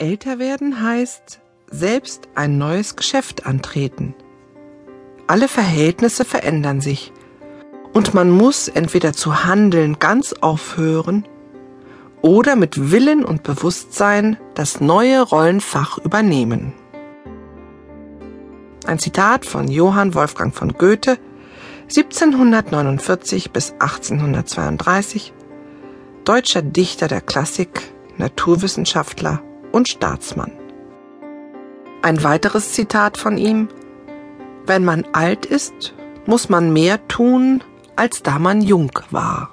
Älter werden heißt selbst ein neues Geschäft antreten. Alle Verhältnisse verändern sich und man muss entweder zu handeln ganz aufhören oder mit Willen und Bewusstsein das neue Rollenfach übernehmen. Ein Zitat von Johann Wolfgang von Goethe, 1749 bis 1832, deutscher Dichter der Klassik, Naturwissenschaftler und Staatsmann. Ein weiteres Zitat von ihm Wenn man alt ist, muss man mehr tun, als da man jung war.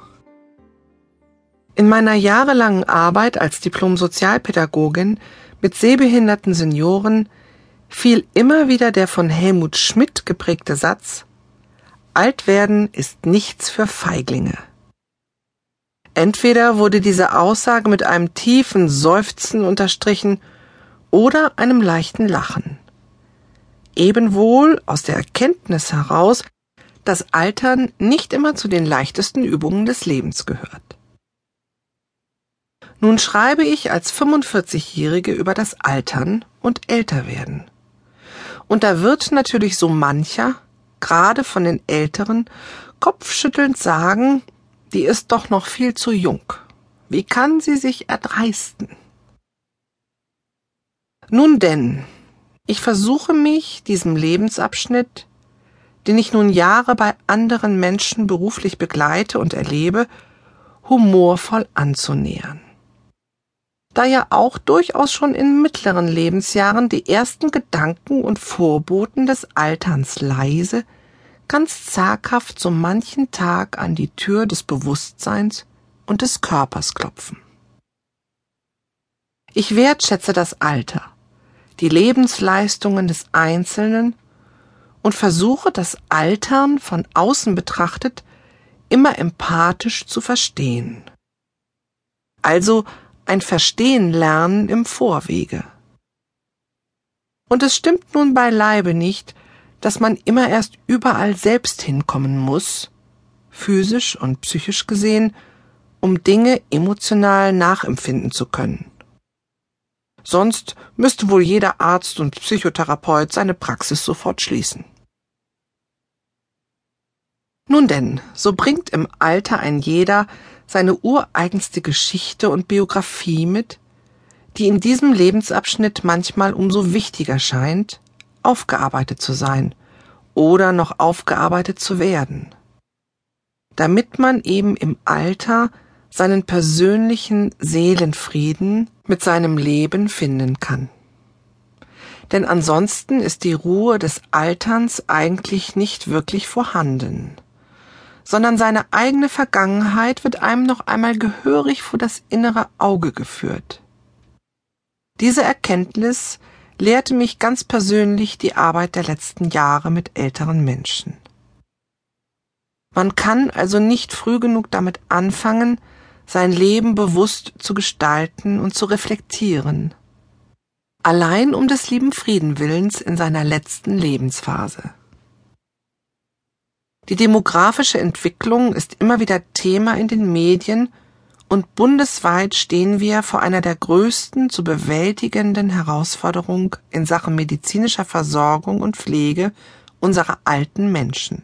In meiner jahrelangen Arbeit als Diplom-Sozialpädagogin mit sehbehinderten Senioren fiel immer wieder der von Helmut Schmidt geprägte Satz Alt werden ist nichts für Feiglinge. Entweder wurde diese Aussage mit einem tiefen Seufzen unterstrichen oder einem leichten Lachen. Ebenwohl aus der Erkenntnis heraus, dass Altern nicht immer zu den leichtesten Übungen des Lebens gehört. Nun schreibe ich als 45-Jährige über das Altern und Älterwerden. Und da wird natürlich so mancher, gerade von den Älteren, kopfschüttelnd sagen, die ist doch noch viel zu jung. Wie kann sie sich erdreisten? Nun denn, ich versuche mich diesem Lebensabschnitt, den ich nun Jahre bei anderen Menschen beruflich begleite und erlebe, humorvoll anzunähern. Da ja auch durchaus schon in mittleren Lebensjahren die ersten Gedanken und Vorboten des Alterns leise, ganz zaghaft so manchen Tag an die Tür des Bewusstseins und des Körpers klopfen. Ich wertschätze das Alter, die Lebensleistungen des Einzelnen und versuche das Altern von außen betrachtet immer empathisch zu verstehen. Also ein Verstehen lernen im Vorwege. Und es stimmt nun beileibe nicht, dass man immer erst überall selbst hinkommen muss, physisch und psychisch gesehen, um Dinge emotional nachempfinden zu können. Sonst müsste wohl jeder Arzt und Psychotherapeut seine Praxis sofort schließen. Nun denn, so bringt im Alter ein jeder seine ureigenste Geschichte und Biografie mit, die in diesem Lebensabschnitt manchmal umso wichtiger scheint, aufgearbeitet zu sein oder noch aufgearbeitet zu werden, damit man eben im Alter seinen persönlichen Seelenfrieden mit seinem Leben finden kann. Denn ansonsten ist die Ruhe des Alterns eigentlich nicht wirklich vorhanden, sondern seine eigene Vergangenheit wird einem noch einmal gehörig vor das innere Auge geführt. Diese Erkenntnis lehrte mich ganz persönlich die Arbeit der letzten Jahre mit älteren Menschen. Man kann also nicht früh genug damit anfangen, sein Leben bewusst zu gestalten und zu reflektieren. Allein um des lieben Friedenwillens in seiner letzten Lebensphase. Die demografische Entwicklung ist immer wieder Thema in den Medien und bundesweit stehen wir vor einer der größten zu bewältigenden Herausforderungen in Sachen medizinischer Versorgung und Pflege unserer alten Menschen.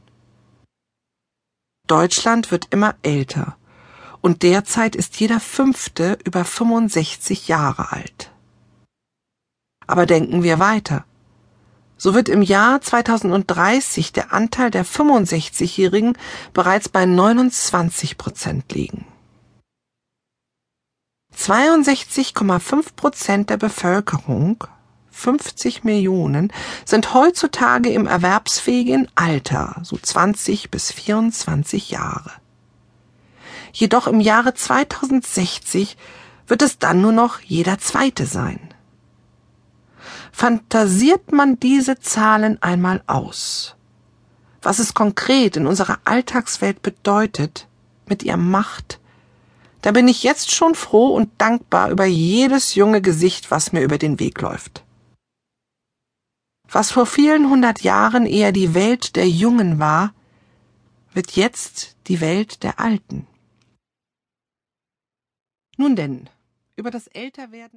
Deutschland wird immer älter und derzeit ist jeder Fünfte über 65 Jahre alt. Aber denken wir weiter. So wird im Jahr 2030 der Anteil der 65-Jährigen bereits bei 29 Prozent liegen. 62,5 Prozent der Bevölkerung, 50 Millionen, sind heutzutage im erwerbsfähigen Alter, so 20 bis 24 Jahre. Jedoch im Jahre 2060 wird es dann nur noch jeder Zweite sein. Fantasiert man diese Zahlen einmal aus, was es konkret in unserer Alltagswelt bedeutet, mit ihrer Macht, da bin ich jetzt schon froh und dankbar über jedes junge Gesicht, was mir über den Weg läuft. Was vor vielen hundert Jahren eher die Welt der Jungen war, wird jetzt die Welt der Alten. Nun denn, über das Älterwerden